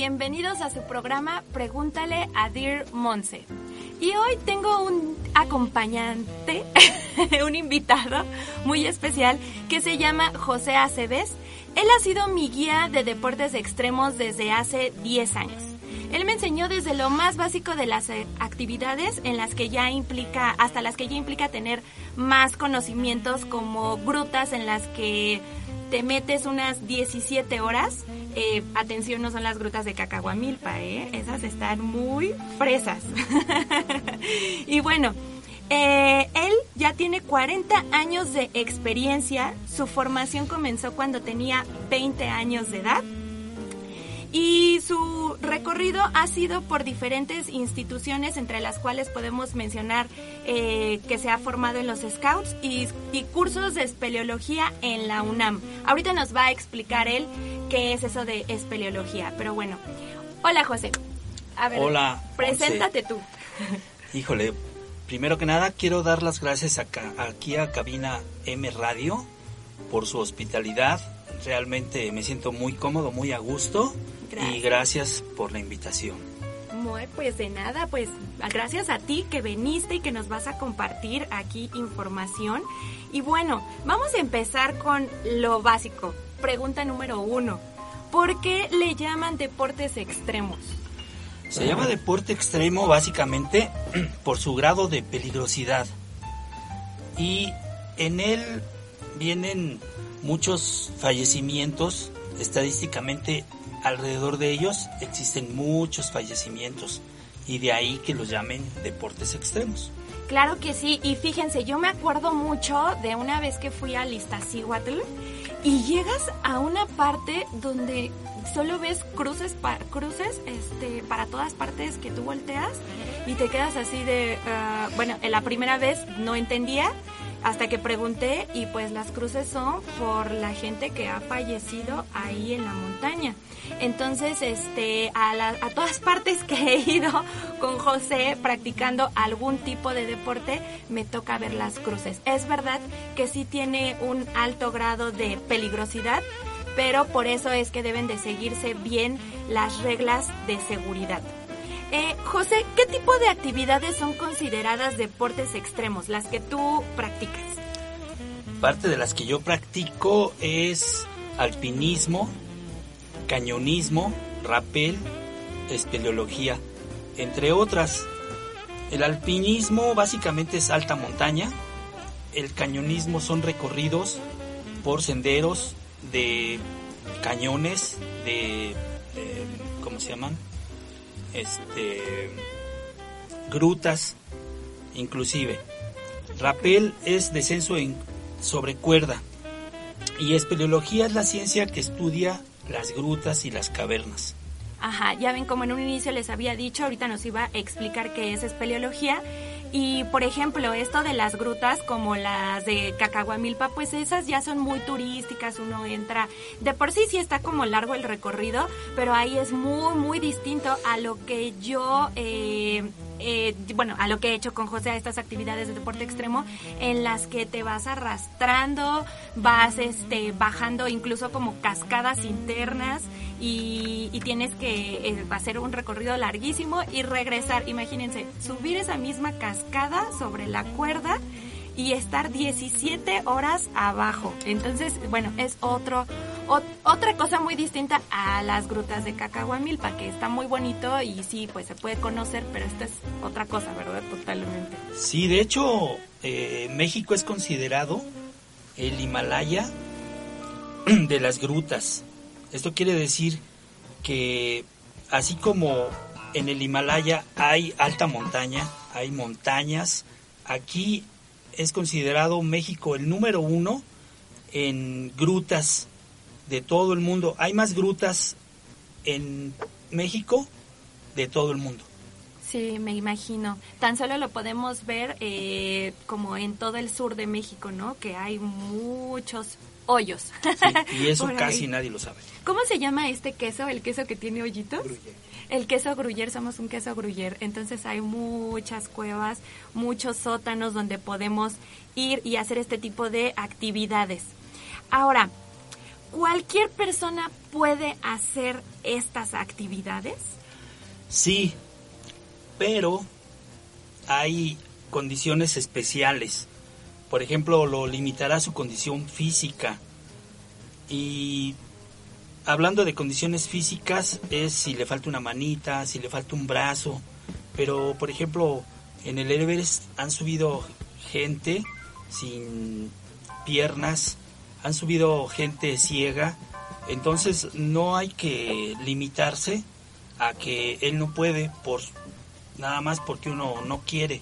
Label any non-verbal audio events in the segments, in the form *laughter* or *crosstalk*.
Bienvenidos a su programa Pregúntale a Dear Monse. Y hoy tengo un acompañante, *laughs* un invitado muy especial que se llama José Aceves. Él ha sido mi guía de deportes extremos desde hace 10 años. Él me enseñó desde lo más básico de las eh, actividades en las que ya implica, hasta las que ya implica tener más conocimientos como grutas en las que te metes unas 17 horas. Eh, atención, no son las grutas de Cacahuamilpa, ¿eh? Esas están muy fresas. *laughs* y bueno, eh, él ya tiene 40 años de experiencia. Su formación comenzó cuando tenía 20 años de edad. Y su recorrido ha sido por diferentes instituciones, entre las cuales podemos mencionar eh, que se ha formado en los Scouts y, y, cursos de espeleología en la UNAM. Ahorita nos va a explicar él qué es eso de espeleología. Pero bueno, hola José. A ver, Hola, preséntate tú. *laughs* Híjole, primero que nada quiero dar las gracias acá, aquí a Cabina M Radio por su hospitalidad. Realmente me siento muy cómodo, muy a gusto. Gracias. Y gracias por la invitación. Muy, pues de nada, pues gracias a ti que viniste y que nos vas a compartir aquí información. Y bueno, vamos a empezar con lo básico. Pregunta número uno. ¿Por qué le llaman deportes extremos? Se llama deporte extremo básicamente *clears throat* por su grado de peligrosidad. Y en él vienen muchos fallecimientos. Estadísticamente alrededor de ellos existen muchos fallecimientos. Y de ahí que los llamen deportes extremos. Claro que sí, y fíjense, yo me acuerdo mucho de una vez que fui a Iztaccíhuatl y llegas a una parte donde solo ves cruces, pa cruces este, para todas partes que tú volteas y te quedas así de, uh, bueno, en la primera vez no entendía hasta que pregunté y pues las cruces son por la gente que ha fallecido ahí en la montaña. Entonces, este, a, todas *laughs* partes que he ido con José practicando algún tipo de deporte, me toca ver las cruces. Es verdad que sí tiene un alto grado de peligrosidad, pero por eso es que deben de seguirse bien las reglas de seguridad. Eh, José, ¿qué tipo de actividades son consideradas deportes extremos, las que tú practicas? Parte de las que yo practico es alpinismo, cañonismo, rappel, espeleología, entre otras. El alpinismo básicamente es alta montaña, el cañonismo son recorridos por senderos de cañones, de, de ¿cómo se llaman? Este, grutas, inclusive. Rappel es descenso en, sobre cuerda y espeleología es la ciencia que estudia las grutas y las cavernas. Ajá, ya ven como en un inicio les había dicho, ahorita nos iba a explicar qué es espeleología. Y por ejemplo, esto de las grutas como las de Cacahuamilpa, pues esas ya son muy turísticas, uno entra, de por sí sí está como largo el recorrido, pero ahí es muy, muy distinto a lo que yo... Eh, eh, bueno, a lo que he hecho con José, a estas actividades de deporte extremo, en las que te vas arrastrando, vas este, bajando incluso como cascadas internas y, tienes que eh, hacer un recorrido larguísimo y regresar. Imagínense, subir esa misma cascada sobre la cuerda y estar 17 horas abajo. Entonces, bueno, es otro, otra cosa muy distinta a las grutas de Cacahuamilpa, que está muy bonito y sí, pues se puede conocer, pero esta es otra cosa, ¿verdad? Totalmente. Sí, de hecho, eh, México es considerado el Himalaya *clears throat* de las grutas. Esto quiere decir que así como en el Himalaya hay alta montaña, hay montañas, aquí es considerado México el número uno en grutas de todo el mundo. Hay más grutas en México de todo el mundo. Sí, me imagino. Tan solo lo podemos ver eh, como en todo el sur de México, ¿no? Que hay muchos hoyos. y eso *laughs* casi nadie lo sabe. ¿Cómo se llama este queso, el queso que tiene hoyitos? El queso gruyer, somos un queso gruyer. Entonces hay muchas cuevas, muchos sótanos donde podemos ir y hacer este tipo de actividades. Ahora, ¿cualquier persona puede hacer estas actividades? Sí, pero hay condiciones especiales. Por ejemplo, lo limitará su condición física. Y hablando de condiciones físicas, es si le falta una manita, si le falta un brazo. Pero, por ejemplo, en el Everest han subido gente sin piernas, han subido gente ciega. Entonces no hay que limitarse a que él no puede por nada más porque uno no quiere.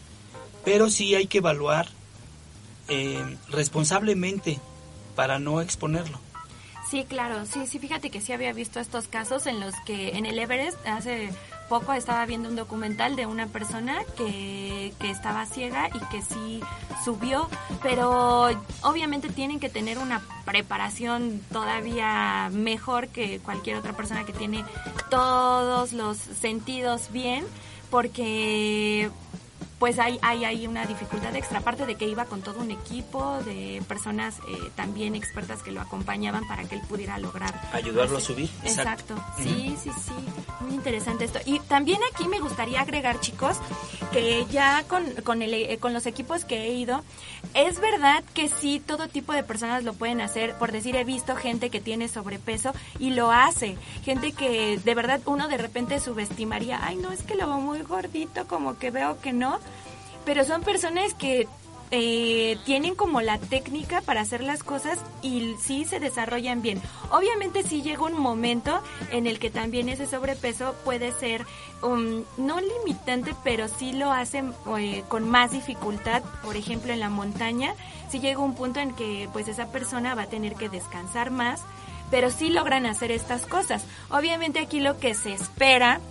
Pero sí hay que evaluar eh, responsablemente para no exponerlo. Sí, claro, sí, sí, fíjate que sí había visto estos casos en los que en el Everest hace poco estaba viendo un documental de una persona que, que estaba ciega y que sí subió, pero obviamente tienen que tener una preparación todavía mejor que cualquier otra persona que tiene todos los sentidos bien, porque pues hay, hay, hay una dificultad extra, aparte de que iba con todo un equipo de personas eh, también expertas que lo acompañaban para que él pudiera lograr. Ayudarlo a subir. Exacto. Sí, sí, sí. Muy interesante esto. Y también aquí me gustaría agregar, chicos, que ya con, con, el, eh, con los equipos que he ido, es verdad que sí, todo tipo de personas lo pueden hacer. Por decir, he visto gente que tiene sobrepeso y lo hace. Gente que de verdad uno de repente subestimaría, ay, no, es que lo veo muy gordito, como que veo que no pero son personas que eh, tienen como la técnica para hacer las cosas y sí se desarrollan bien. Obviamente sí llega un momento en el que también ese sobrepeso puede ser um, no limitante, pero sí lo hacen eh, con más dificultad. Por ejemplo, en la montaña, sí llega un punto en que pues esa persona va a tener que descansar más, pero sí logran hacer estas cosas. Obviamente aquí lo que se espera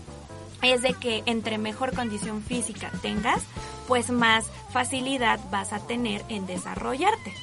es de que entre mejor condición física tengas, pues más facilidad vas a tener en desarrollarte.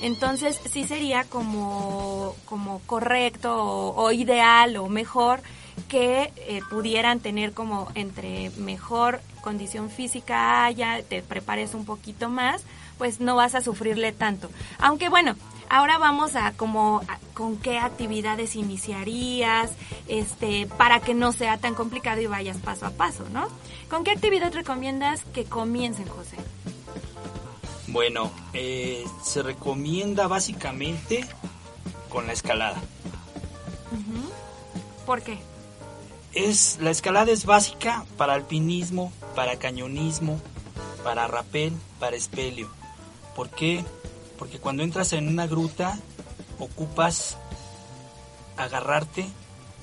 Entonces sí sería como, como correcto o, ideal o mejor que eh, pudieran tener como entre mejor condición física haya, te prepares un poquito más, pues no vas a sufrirle tanto. Aunque bueno, Ahora vamos a como con qué actividades iniciarías, este, para que no sea tan complicado y vayas paso a paso, ¿no? ¿Con qué actividad recomiendas que comiencen, José? Bueno, eh, se recomienda básicamente con la escalada. ¿Por qué? Es, la escalada es básica para alpinismo, para cañonismo, para rapel, para espelio. ¿Por qué? Porque cuando entras en una gruta ocupas agarrarte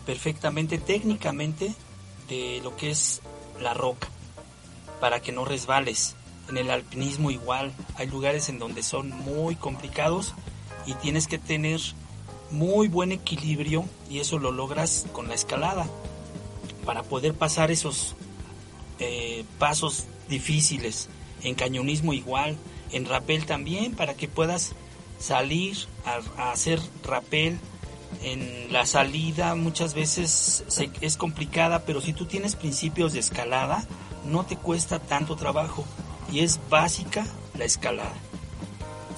perfectamente técnicamente de lo que es la roca para que no resbales. En el alpinismo igual, hay lugares en donde son muy complicados y tienes que tener muy buen equilibrio y eso lo logras con la escalada para poder pasar esos eh, pasos difíciles. En cañonismo igual, en rapel también para que puedas salir a, hacer rapel. En la salida muchas veces es complicada, pero si tú tienes principios de escalada, no te cuesta tanto trabajo y es básica la escalada.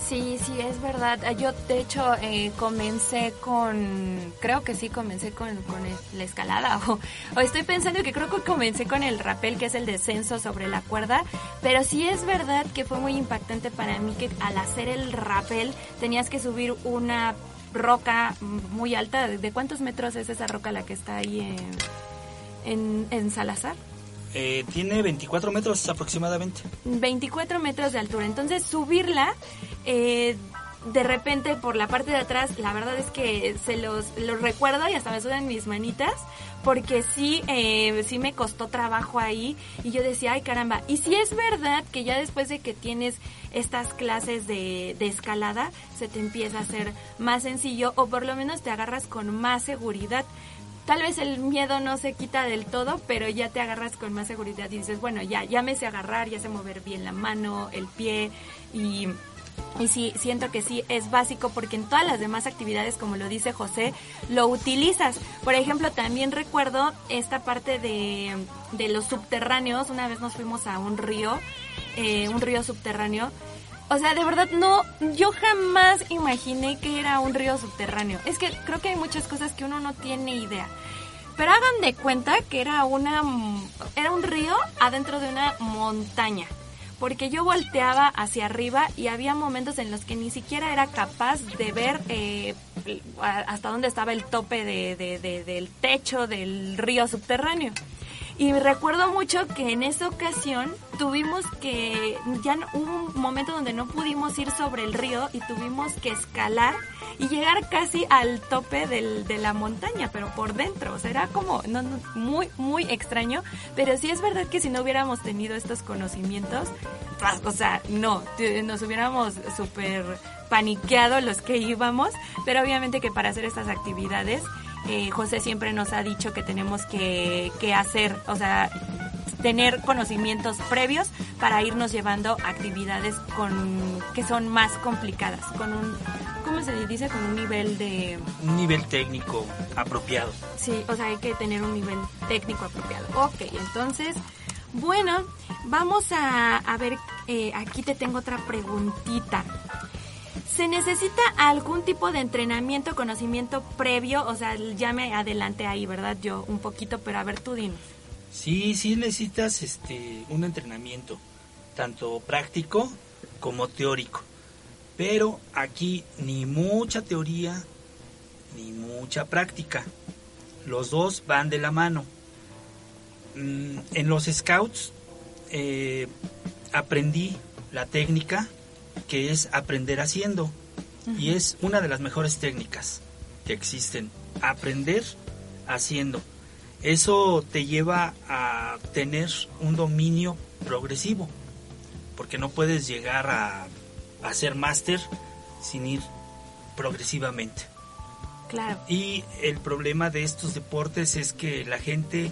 Sí, sí, es verdad. Ah, yo, de hecho, eh, comencé con, creo que sí, comencé con, con la escalada. *laughs* O, estoy pensando que creo que comencé con el rappel, que es el descenso sobre la cuerda. Pero sí es verdad que fue muy impactante para mí que al hacer el rappel tenías que subir una roca muy alta. ¿De cuántos metros es esa roca la que está ahí en, en, en Salazar? Eh, tiene 24 metros aproximadamente. 24 metros de altura. Entonces subirla, eh, de repente por la parte de atrás, la verdad es que se los, recuerdo y hasta me sudan mis manitas, porque sí, eh, sí me costó trabajo ahí y yo decía, ay caramba, y si es verdad que ya después de que tienes estas clases de, de escalada, se te empieza a hacer más sencillo o por lo menos te agarras con más seguridad tal vez el miedo no se quita del todo, pero ya te agarras con más seguridad y dices, bueno, ya, ya me sé agarrar, ya sé mover bien la mano, el pie y y sí, siento que sí es básico porque en todas las demás actividades, como lo dice José, lo utilizas. Por ejemplo, también recuerdo esta parte de, de los subterráneos. Una vez nos fuimos a un río, eh, un río subterráneo. O sea, de verdad no, yo jamás imaginé que era un río subterráneo. Es que creo que hay muchas cosas que uno no tiene idea. Pero hagan de cuenta que era una, era un río adentro de una montaña porque yo volteaba hacia arriba y había momentos en los que ni siquiera era capaz de ver eh, hasta dónde estaba el tope del techo del río subterráneo. Y recuerdo mucho que en esa ocasión tuvimos que, ya hubo un momento donde no pudimos ir sobre el río y tuvimos que escalar y llegar casi al tope del, de la montaña, pero por dentro. O sea, era como no, muy, muy extraño. Pero sí es verdad que si no hubiéramos tenido estos conocimientos, pues, o sea, no, nos hubiéramos súper paniqueado los que íbamos. Pero obviamente que para hacer estas actividades eh, José siempre nos ha dicho que tenemos que, hacer, o sea, tener conocimientos previos para irnos llevando actividades con que son más complicadas, con un ¿cómo se dice? con un nivel de un nivel técnico apropiado. Sí, o sea, hay que tener un nivel técnico apropiado. Ok, entonces, bueno, vamos a, a ver, eh, aquí te tengo otra preguntita. ¿Se necesita algún tipo de entrenamiento, conocimiento previo? O sea, ya me adelanté ahí, ¿verdad? Yo un poquito, pero a ver, tú dinos. Sí, sí necesitas este, un entrenamiento, tanto práctico como teórico. Pero aquí ni mucha teoría ni mucha práctica. Los dos van de la mano. Mm, en los scouts eh, aprendí la técnica que es aprender haciendo. Y es una de las mejores técnicas que existen. Aprender haciendo. Eso te lleva a tener un dominio progresivo. Porque no puedes llegar a, a ser máster sin ir progresivamente. Claro. Y el problema de estos deportes es que la gente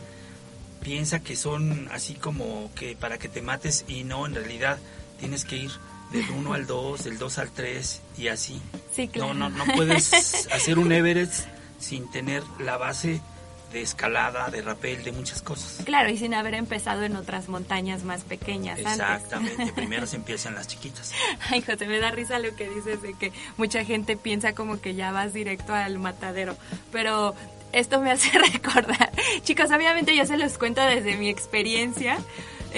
piensa que son así como que para que te mates y no, en realidad tienes que ir del 1 al 2, del 2 al 3 y así. Sí, claro. No, no, no puedes *laughs* hacer un Everest sin tener la base de escalada, de rappel, de muchas cosas. Claro, y sin haber empezado en otras montañas más pequeñas. Exactamente, *laughs* primero se empiezan las chiquitas. Ay, José, me da risa lo que dices de que mucha gente piensa como que ya vas directo al matadero, pero esto me hace *laughs* recordar. Chicos, obviamente yo se los cuento desde mi experiencia,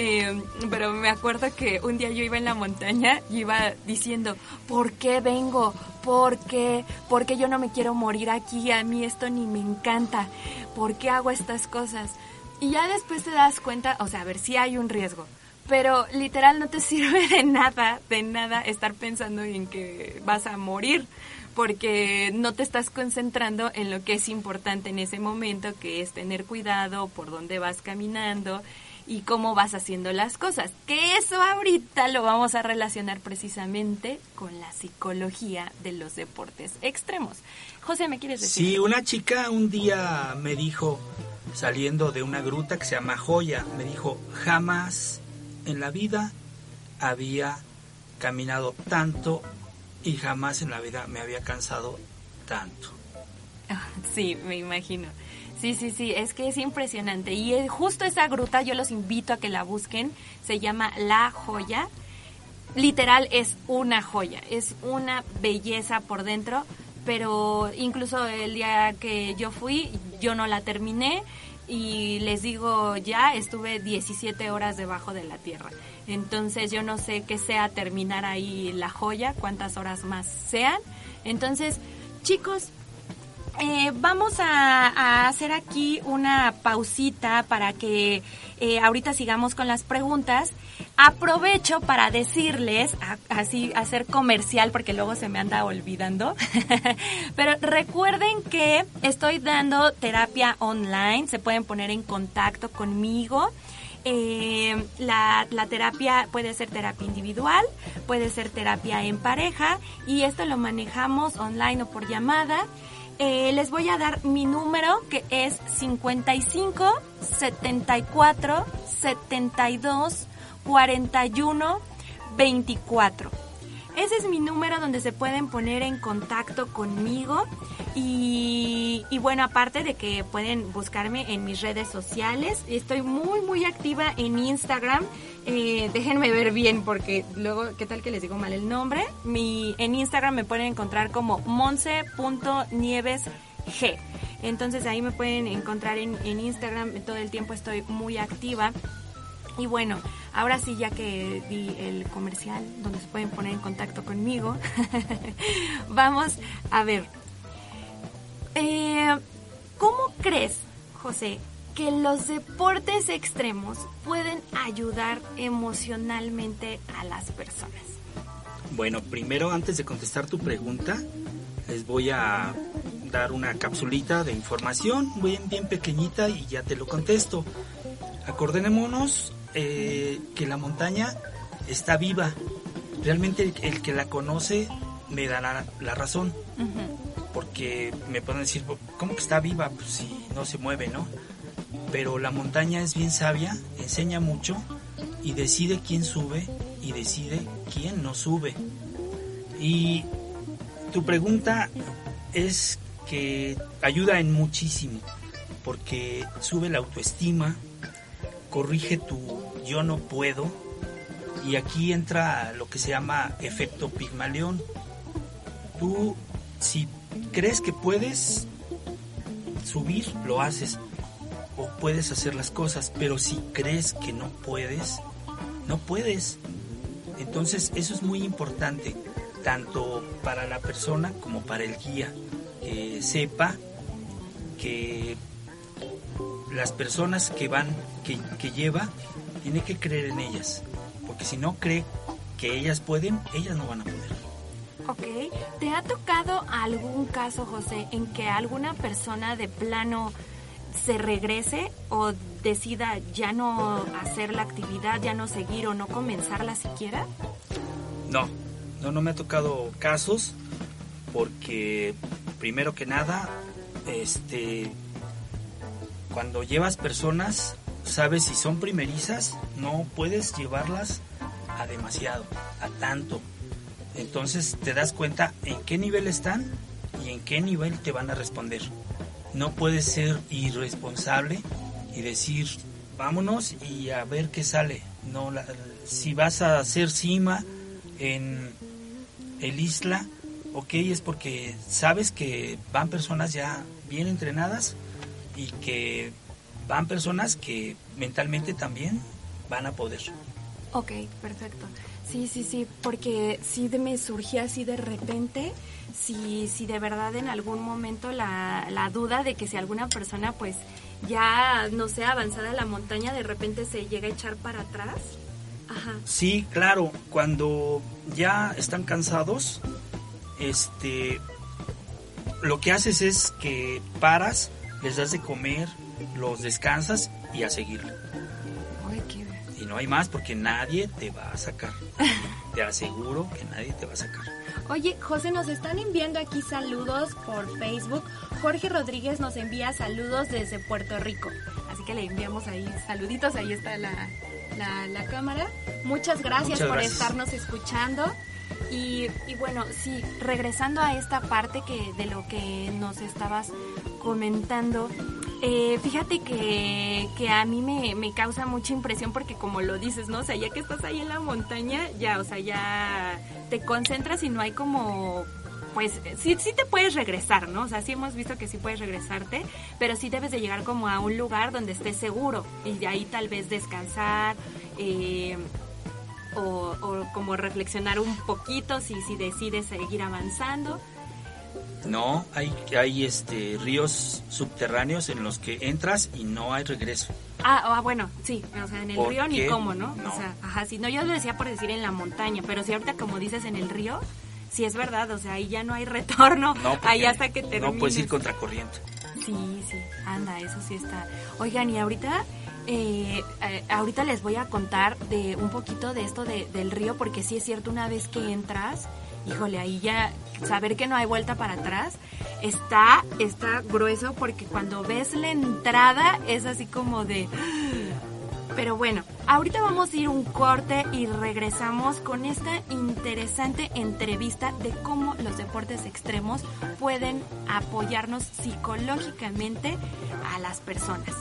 eh, pero me acuerdo que un día yo iba en la montaña y iba diciendo, ¿por qué vengo? ¿Por qué? ¿Por qué yo no me quiero morir aquí? A mí esto ni me encanta. ¿Por qué hago estas cosas? Y ya después te das cuenta, o sea, a ver, si hay un riesgo, pero literal no te *laughs* sirve de nada, de nada estar pensando en que vas a morir porque no te estás concentrando en lo que es importante en ese momento, que es tener cuidado por dónde vas caminando y cómo vas haciendo las cosas. Que eso ahorita lo vamos a relacionar precisamente con la psicología de los deportes extremos. José, ¿me quieres decir? Sí, una chica un día me dijo, saliendo de una gruta que se llama Joya, me dijo, jamás en la vida había caminado tanto y jamás en la vida me había cansado tanto. *laughs* Sí, me imagino. Sí, sí, sí, es que es impresionante. Y justo esa gruta yo los invito a que la busquen. Se llama La Joya. Literal es una joya, es una belleza por dentro, pero incluso el día que yo fui yo no la terminé y les digo ya estuve 17 horas debajo de la tierra. Entonces yo no sé qué sea terminar ahí la joya, cuántas horas más sean. Entonces, chicos, eh, vamos a, hacer aquí una pausita para que eh, ahorita sigamos con las preguntas. Aprovecho para decirles, así hacer comercial porque luego se me anda olvidando, *laughs* pero recuerden que estoy dando terapia online, se pueden poner en contacto conmigo. Eh, la, la, terapia puede ser terapia individual, puede ser terapia en pareja y esto lo manejamos online o por llamada. Eh, les voy a dar mi número que es 55 74 72 41 24. Ese es mi número donde se pueden poner en contacto conmigo y, bueno, aparte de que pueden buscarme en mis redes sociales, estoy muy, muy activa en Instagram. Eh, déjenme ver bien porque luego, ¿qué tal que les digo mal el nombre? Mi, en Instagram me pueden encontrar como monse.nievesg. Entonces ahí me pueden encontrar en, en Instagram, todo el tiempo estoy muy activa. Y bueno, ahora sí, ya que vi el comercial donde se pueden poner en contacto conmigo, *laughs* vamos a ver. Eh, ¿Cómo crees, José, que los deportes extremos pueden ayudar emocionalmente a las personas? Bueno, primero, antes de contestar tu pregunta, les voy a dar una capsulita de información bien, bien pequeñita y ya te lo contesto. Acordémonos eh, que la montaña está viva. Realmente el, que la conoce me da la, razón. Porque me pueden decir, ¿cómo que está viva? Pues si no se mueve, ¿no? Pero la montaña es bien sabia, enseña mucho y decide quién sube y decide quién no sube. Y tu pregunta es que ayuda en muchísimo, porque sube la autoestima, corrige tu yo no puedo y aquí entra lo que se llama efecto pigmalión. Tú si crees que puedes subir, lo haces o puedes hacer las cosas, pero si crees que no puedes, no puedes. Entonces eso es muy importante, tanto para la persona como para el guía, que sepa que las personas que van, que, que lleva, tiene que creer en ellas, porque si no cree que ellas pueden, ellas no van a poder. Ok, ¿te ha tocado algún caso, José, en que alguna persona de plano se regrese o decida ya no hacer la actividad, ya no seguir o no comenzarla siquiera? No, no, no me ha tocado casos porque primero que nada, este, cuando llevas personas, sabes si son primerizas, no puedes llevarlas a demasiado, a tanto. Entonces te das cuenta en qué nivel están y en qué nivel te van a responder. No puedes ser irresponsable y decir, vámonos y a ver qué sale. No, si vas a hacer cima en el isla, ok, es porque sabes que van personas ya bien entrenadas y que van personas que mentalmente también van a poder. Ok, perfecto. Sí, sí, sí, porque sí me surgía así de repente, si, si de verdad en algún momento la, la duda de que si alguna persona pues ya, no sé, avanzada la montaña, de repente se llega a echar para atrás. Ajá. Sí, claro, cuando ya están cansados, este, lo que haces es que paras, les das de comer, los descansas y a seguir. Y no hay más porque nadie te va a sacar. *laughs* te aseguro que nadie te va a sacar. Oye, José, nos están enviando aquí saludos por Facebook. Jorge Rodríguez nos envía saludos desde Puerto Rico. Así que le enviamos ahí saluditos. Ahí está la, la, cámara. Muchas gracias por estarnos escuchando. Y, y, bueno, sí, regresando a esta parte que de lo que nos estabas comentando, eh, fíjate que, que, a mí me, me, causa mucha impresión porque como lo dices, ¿no? O sea, ya que estás ahí en la montaña, ya, o sea, ya te concentras y no hay como pues sí, sí te puedes regresar, ¿no? O sea, sí hemos visto que sí puedes regresarte, pero sí debes de llegar como a un lugar donde estés seguro y de ahí tal vez descansar eh, o, o, como reflexionar un poquito si, si decides seguir avanzando. No, hay, hay este, ríos subterráneos en los que entras y no hay regreso. Ah, ah, bueno, sí, o sea, en el ¿Por río ni cómo, ¿no? No. O sea, ajá, sí, no, yo lo decía por decir en la montaña, pero si ahorita como dices en el río, sí es verdad, o sea, ahí ya no hay *laughs* retorno, No, ahí hasta que termines. no puedes ir contracorriente. Sí, sí, anda, eso sí está. Oigan, y ahorita, eh, eh, ahorita les voy a contar de un poquito de esto de- del río, porque sí es cierto, una vez que entras, híjole, ahí ya saber que no hay vuelta para atrás, está, está grueso, porque cuando ves la entrada es así como de... Pero bueno, ahorita vamos a ir un corte y regresamos con esta interesante entrevista de cómo los deportes extremos pueden apoyarnos psicológicamente a las personas.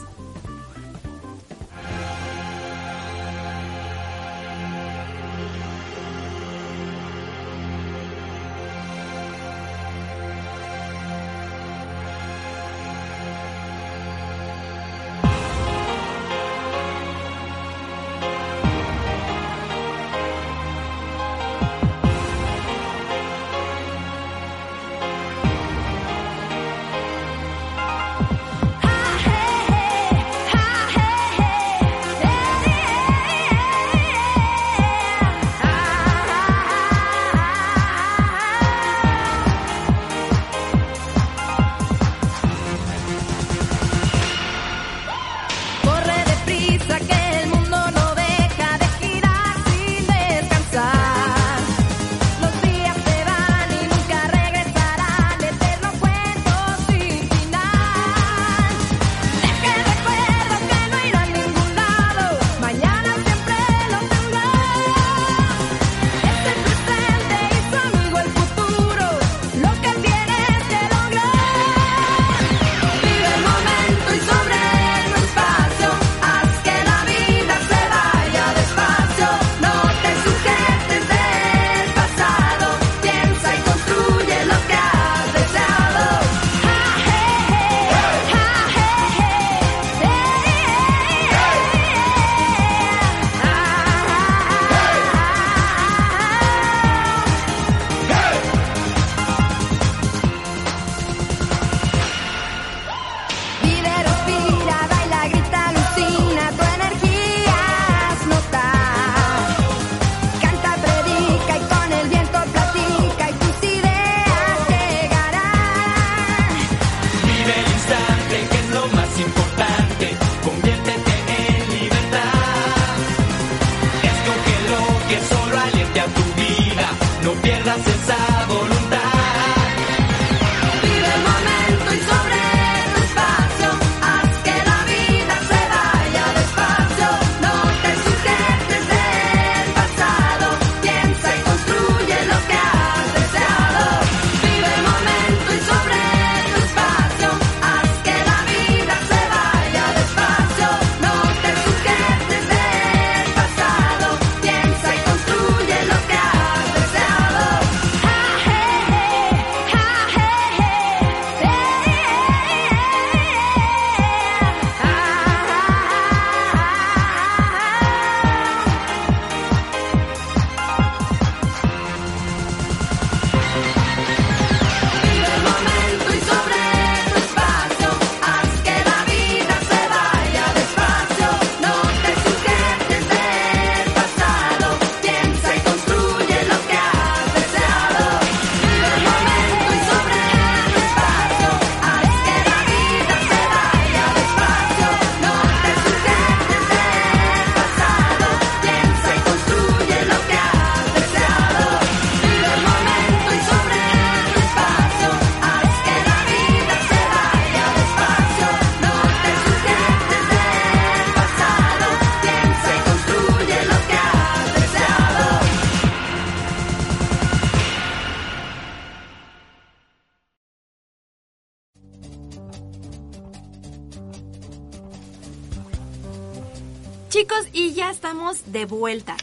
De vuelta.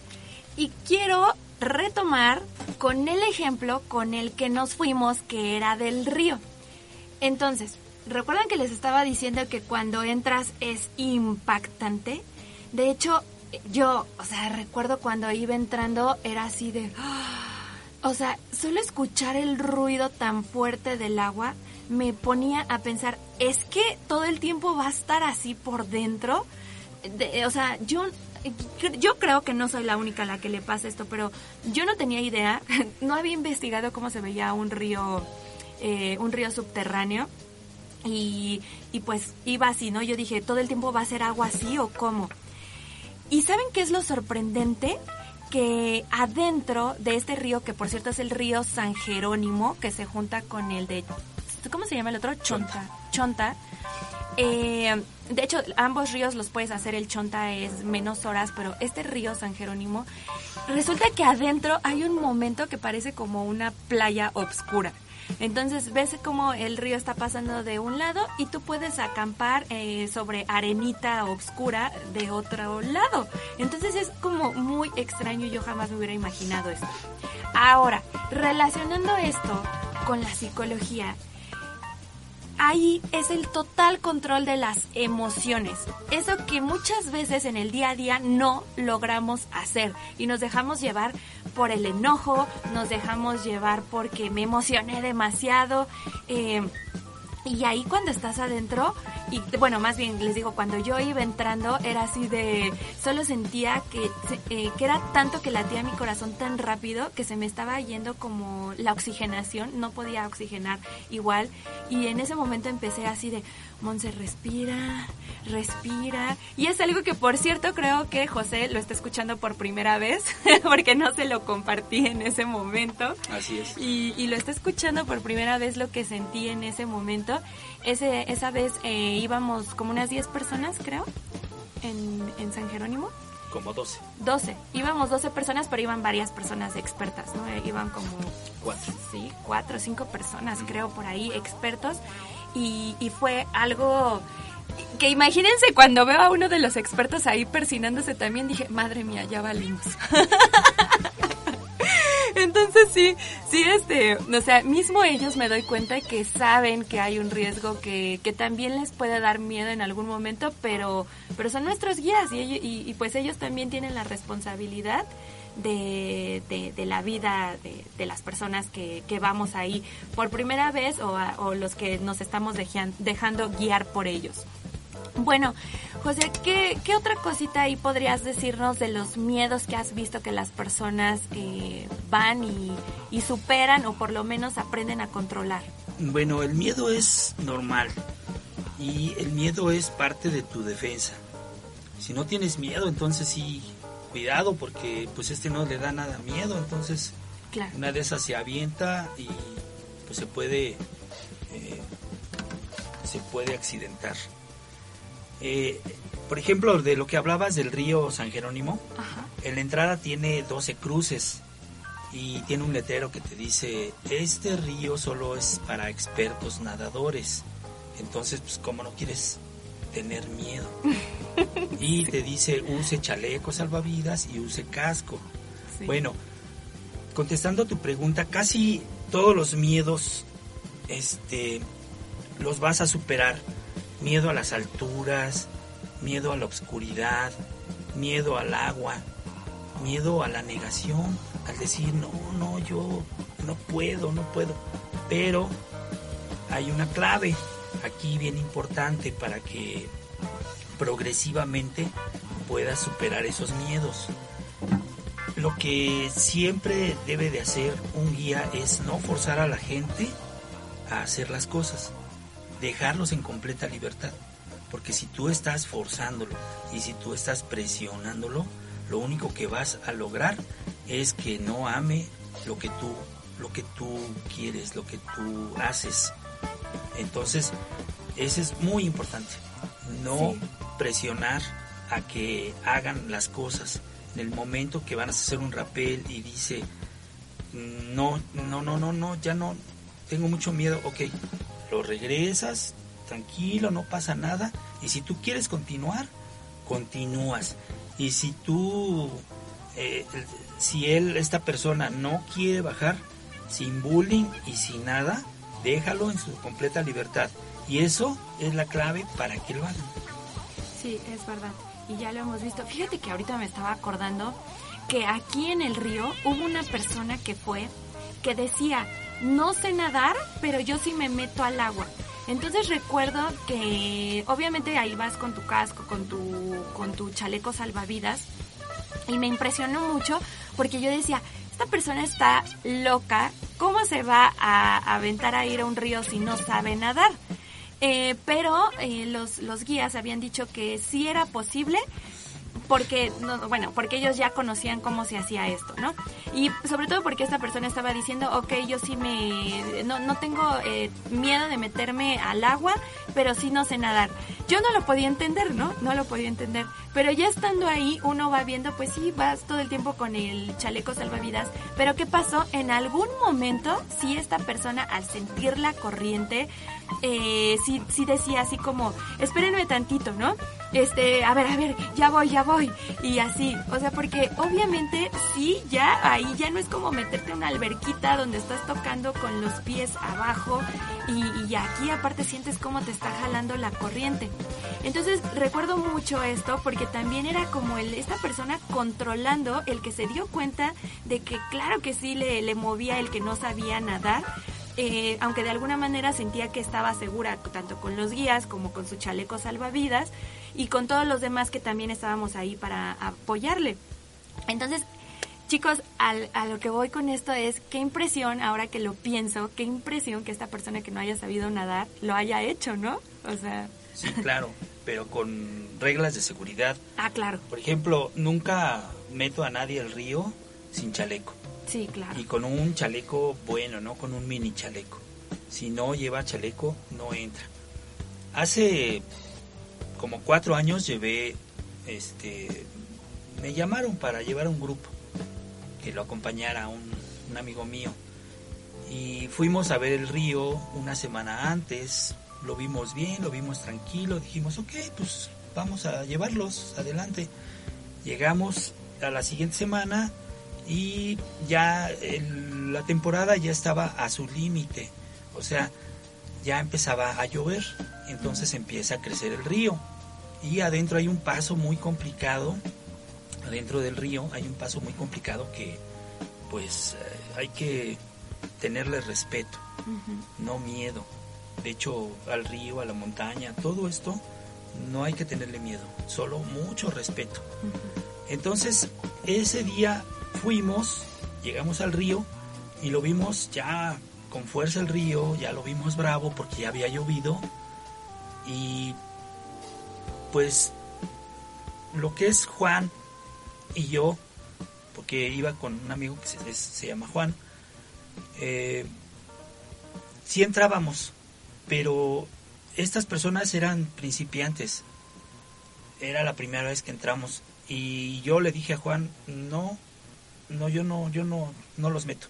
Y quiero retomar con el ejemplo con el que nos fuimos, que era del río. Entonces, ¿recuerdan que les estaba diciendo que cuando entras es impactante? De hecho, yo, o sea, recuerdo cuando iba entrando era así de... ¡ah! O sea, solo escuchar el ruido tan fuerte del agua me ponía a pensar, es que todo el tiempo va a estar así por dentro. De- o sea, yo, yo creo que no soy la única a la que le pasa esto, pero yo no tenía idea, *laughs* no había investigado cómo se veía un río, eh, un río subterráneo. Y, y pues iba así, ¿no? Yo dije, ¿todo el tiempo va a ser agua así o cómo? ¿Y saben qué es lo sorprendente? Que adentro de este río, que por cierto es el río San Jerónimo, que se junta con el de... ¿Cómo se llama el otro? Chonta. Chonta. Eh, de hecho, ambos ríos los puedes hacer, el Chonta es menos horas, pero este río San Jerónimo, resulta que adentro hay un momento que parece como una playa obscura. Entonces ves como el río está pasando de un lado y tú puedes acampar eh, sobre arenita oscura de otro lado. Entonces es como muy extraño, yo jamás me hubiera imaginado esto. Ahora, relacionando esto con la psicología, ahí es el total control de las emociones. Eso que muchas veces en el día a día no logramos hacer y nos dejamos llevar por el enojo, nos dejamos llevar porque me emocioné demasiado. eh, y ahí cuando estás adentro, y bueno, más bien les digo, cuando yo iba entrando era así de, solo sentía que, eh, que era tanto que latía mi corazón tan rápido que se me estaba yendo como la oxigenación, no podía oxigenar igual. Y en ese momento empecé así de, Monse, respira, respira. Y es algo que por cierto creo que José lo está escuchando por primera vez, *laughs* porque no se lo compartí en ese momento Así es. y, y lo está escuchando por primera vez lo que sentí en ese momento. Ese, esa vez eh, íbamos como unas 10 personas, creo, en, en San Jerónimo. Como 12. 12. Íbamos 12 personas, pero iban varias personas expertas, ¿no? Eh, Iban como Cuatro. sí, cuatro o cinco personas, creo, por ahí, expertos. Y, y fue algo que imagínense cuando veo a uno de los expertos ahí persinándose también, dije, madre mía, ya valimos. *laughs* Entonces sí, sí, este, o sea, mismo ellos me doy cuenta que saben que hay un riesgo que, que también les puede dar miedo en algún momento, pero, pero son nuestros guías y, y, y pues ellos también tienen la responsabilidad de, de, la vida de, de las personas que, que vamos ahí por primera vez o, los que nos estamos dejan- dejando guiar por ellos. Bueno, José, ¿qué, qué otra cosita ahí podrías decirnos de los miedos que has visto que las personas eh, van y, y superan o por lo menos aprenden a controlar? Bueno, el miedo es normal y el miedo es parte de tu defensa. Si no tienes miedo, entonces sí, cuidado porque pues este no le da nada miedo, entonces Claro. una de esas se avienta y pues se puede eh, se puede accidentar. Eh, por ejemplo, de lo que hablabas del río San Jerónimo, Ajá. en la entrada tiene 12 cruces y tiene un letrero que te dice, este río solo es para expertos nadadores. Entonces, pues, ¿cómo no quieres tener miedo? Y te dice, use chaleco salvavidas y use casco. Sí. Bueno, contestando a tu pregunta, casi todos los miedos este, los vas a superar. Miedo a las alturas, miedo a la oscuridad, miedo al agua, miedo a la negación, al decir, no, no, yo no puedo, no puedo. Pero hay una clave aquí bien importante para que progresivamente puedas superar esos miedos. Lo que siempre debe de hacer un guía es no forzar a la gente a hacer las cosas, dejarlos en completa libertad. Porque si tú estás forzándolo y si tú estás presionándolo, lo único que vas a lograr es que no ame lo que tú, lo que tú quieres, lo que tú haces. Entonces, eso es muy importante. No Sí. presionar a que hagan las cosas. En el momento que van a hacer un rapel y dice, no, no, no, no, no, ya no, tengo mucho miedo, ok, lo regresas, tranquilo, no pasa nada. Y si tú quieres continuar, continúas. Y si tú, eh, si él, esta persona no quiere bajar, sin bullying y sin nada, déjalo en su completa libertad. Y eso es la clave para que lo hagan. Sí, es verdad. Y ya lo hemos visto. Fíjate que ahorita me estaba acordando que aquí en el río hubo una persona que fue que decía, no sé nadar, pero yo sí me meto al agua. Entonces recuerdo que obviamente ahí vas con tu casco, con tu, con tu chaleco salvavidas y me impresionó mucho porque yo decía, esta persona está loca, ¿cómo se va a aventar a ir a un río si no sabe nadar? Eh, pero eh, los, los guías habían dicho que sí era posible porque no, bueno porque ellos ya conocían cómo se hacía esto no y sobre todo porque esta persona estaba diciendo ok yo sí me no, no tengo eh, miedo de meterme al agua pero sí no sé nadar. Yo no lo podía entender no no lo podía entender. Pero ya estando ahí uno va viendo pues sí vas todo el tiempo con el chaleco salvavidas. Pero qué pasó en algún momento si esta persona al sentir la corriente eh, sí, sí decía así como, espérenme tantito, ¿no? Este, a ver, a ver, ya voy, ya voy. Y así, o sea, porque obviamente sí, ya ahí ya no es como meterte en una alberquita donde estás tocando con los pies abajo y, y aquí aparte sientes cómo te está jalando la corriente. Entonces recuerdo mucho esto porque también era como el, esta persona controlando el que se dio cuenta de que claro que sí le, le movía el que no sabía nadar, eh, aunque de alguna manera sentía que estaba segura tanto con los guías como con su chaleco salvavidas y con todos los demás que también estábamos ahí para apoyarle. Entonces, chicos, al- a lo que voy con esto es qué impresión, ahora que lo pienso, qué impresión que esta persona que no haya sabido nadar lo haya hecho, ¿no? O sea, Sí, claro, pero con reglas de seguridad. ah, claro, Por ejemplo, nunca meto a nadie al río sin chaleco. Sí, claro. Y con un chaleco bueno, no con un mini chaleco. Si no lleva chaleco, no entra. Hace como cuatro años llevé, este, me llamaron para llevar un grupo que lo acompañara un, un amigo mío. Y fuimos a ver el río una semana antes, lo vimos bien, lo vimos tranquilo, dijimos, ok, pues vamos a llevarlos adelante. Llegamos a la siguiente semana y ya el- la temporada ya estaba a su límite, o sea, ya empezaba a llover, entonces empieza a crecer el río. Y adentro hay un paso muy complicado, adentro del río hay un paso muy complicado que pues eh, hay que tenerle respeto, no miedo. De hecho, al río, a la montaña, todo esto no hay que tenerle miedo, solo mucho respeto. Entonces, ese día fuimos, llegamos al río y lo vimos ya con fuerza el río, ya lo vimos bravo porque ya había llovido y pues lo que es Juan y yo, porque iba con un amigo que se, se llama Juan, eh, sí entrábamos, pero estas personas eran principiantes. Era la primera vez que entramos y yo le dije a Juan, no, no, yo no, yo no, no los meto,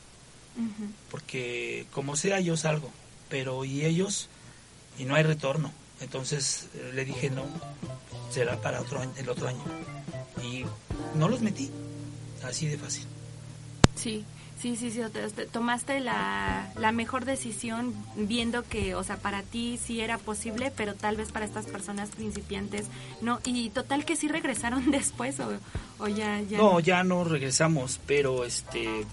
porque como sea yo salgo, pero y ellos y no hay retorno. Entonces eh, le dije no, será para otro año, el otro año y no los metí, así de fácil. Sí, sí, sí, sí, te- te- tomaste la, la mejor decisión viendo que, o sea, para ti sí era posible, pero tal vez para estas personas principiantes no. Y total que sí regresaron *laughs* después o, o ya, ya. No, ya no regresamos, pero este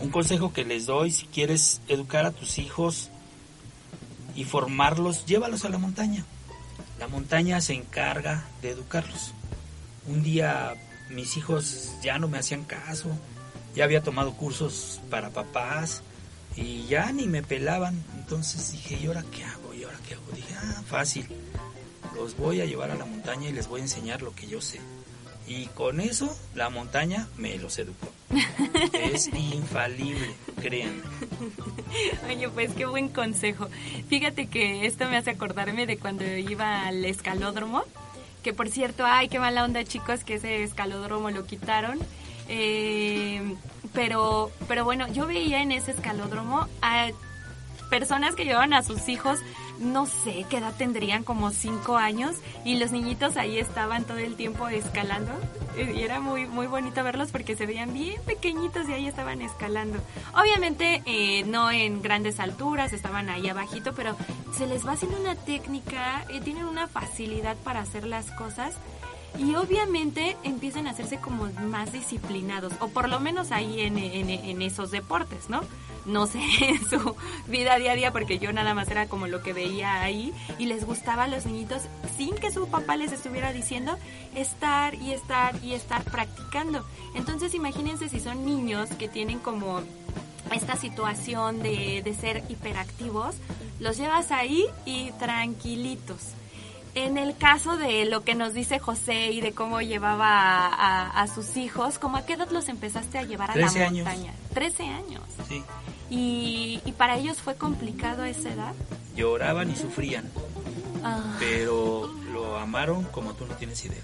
un consejo que les doy si quieres educar a tus hijos y formarlos, llévalos a la montaña. La montaña se encarga de educarlos. Un día mis hijos ya no me hacían caso, ya había tomado cursos para papás y ya ni me pelaban. Entonces dije, ¿y ahora qué hago? ¿Y ahora qué hago? Dije, ah, fácil. Los voy a llevar a la montaña y les voy a enseñar lo que yo sé. Y con eso la montaña me los educó. Es *laughs* infalible, créanme. Oye, pues qué buen consejo. Fíjate que esto me hace acordarme de cuando iba al escalódromo, que por cierto, ay, qué mala onda chicos, que ese escalódromo lo quitaron. Eh, pero, pero bueno, yo veía en ese escalódromo a personas que llevaban a sus hijos, no sé qué edad tendrían, como cinco años, y los niñitos ahí estaban todo el tiempo escalando. Y era muy, muy bonito verlos porque se veían bien pequeñitos y ahí estaban escalando. Obviamente eh, no en grandes alturas, estaban ahí abajito, pero se les va haciendo una técnica, eh, tienen una facilidad para hacer las cosas y obviamente empiezan a hacerse como más disciplinados, o por lo menos ahí en, en- en esos deportes, ¿no? No sé, *laughs* en su vida diaria, porque yo nada más era como lo que veía ahí, y les gustaba a los niñitos, sin que su papá les estuviera diciendo, estar y estar y estar practicando. Entonces imagínense si son niños que tienen como esta situación de, de ser hiperactivos, los llevas ahí y tranquilitos. En el caso de lo que nos dice José y de cómo llevaba a, a- a sus hijos, ¿cómo a qué edad los empezaste a llevar a la 13 años. montaña? 13 años. Sí. Y, y para ellos fue complicado a esa edad. Lloraban y sufrían, Ah, pero lo amaron como tú no tienes idea.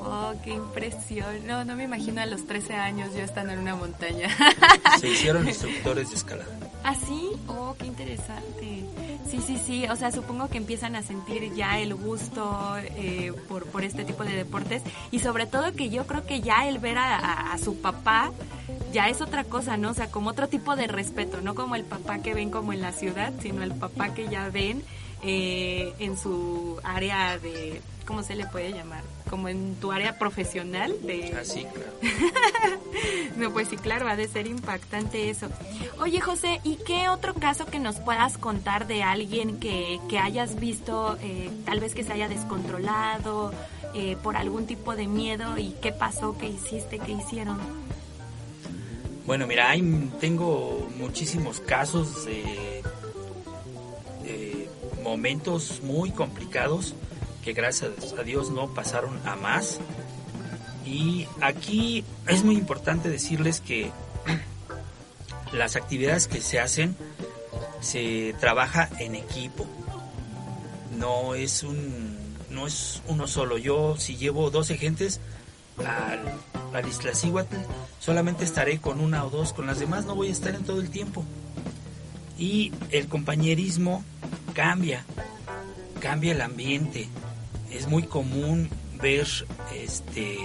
Oh, qué impresión. No, no me imagino a los 13 años yo estando en una montaña. *laughs* Se hicieron *laughs* instructores de escalada. ¿Ah, sí? Oh, qué interesante. Sí, sí, sí. O sea, supongo que empiezan a sentir ya el gusto eh, por, por este tipo de deportes. Y sobre todo que yo creo que ya el ver a, a- a su papá ya es otra cosa, ¿no? O sea, como otro tipo de respeto, no como el papá que ven como en la ciudad, sino el papá que ya ven eh, en su área de, ¿cómo se le puede llamar? Como en tu área profesional de... Así, claro. *laughs* No, pues sí, claro, ha de ser impactante eso. Oye, José, ¿y qué otro caso que nos puedas contar de alguien que, que hayas visto, eh, tal vez que se haya descontrolado eh, por algún tipo de miedo y qué pasó, qué hiciste, qué hicieron? Bueno, mira, hay, tengo muchísimos casos de, de momentos muy complicados que gracias a Dios no pasaron a más. Y aquí es muy importante decirles que las actividades que se hacen se trabaja en equipo. No es un no es uno solo. Yo si llevo 12 gentes al, al solamente estaré con una o dos, con las demás no voy a estar en todo el tiempo. Y el compañerismo cambia, cambia el ambiente. Es muy común ver este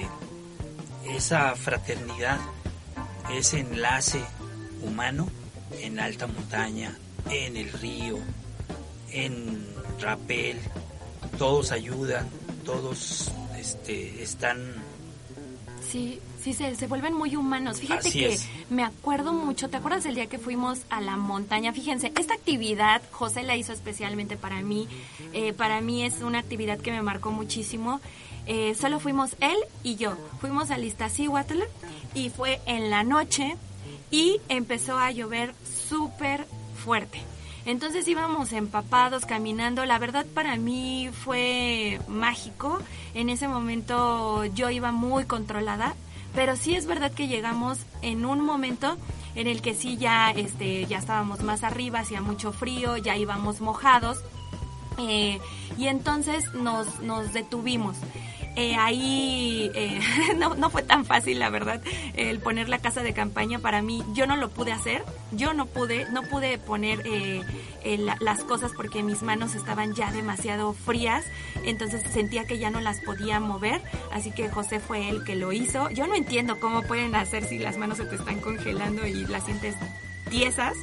esa fraternidad, ese enlace humano en alta montaña, en el río, en rapel, todos ayudan, todos este, están Sí, sí, se, vuelven muy humanos. Fíjate Así que es. me acuerdo mucho, ¿te acuerdas del día que fuimos a la montaña? Fíjense, esta actividad José la hizo especialmente para mí. Eh, para mí es una actividad que me marcó muchísimo. Eh, solo fuimos él y yo. Fuimos al Iztaccíhuatl y fue en la noche y empezó a llover súper fuerte. Entonces íbamos empapados, caminando. La verdad para mí fue mágico. En ese momento yo iba muy controlada, pero sí es verdad que llegamos en un momento en el que sí ya, este, ya estábamos más arriba, hacía mucho frío, ya íbamos mojados. Eh, y entonces nos, nos detuvimos. Eh, ahí eh, *laughs* no, no fue tan fácil, la verdad, el poner la casa de campaña para mí. Yo no lo pude hacer, yo no pude, no pude poner eh, la- las cosas porque mis manos estaban ya demasiado frías, entonces sentía que ya no las podía mover, así que José fue el que lo hizo. Yo no entiendo cómo pueden hacer si las manos se te están congelando y las sientes tiesas.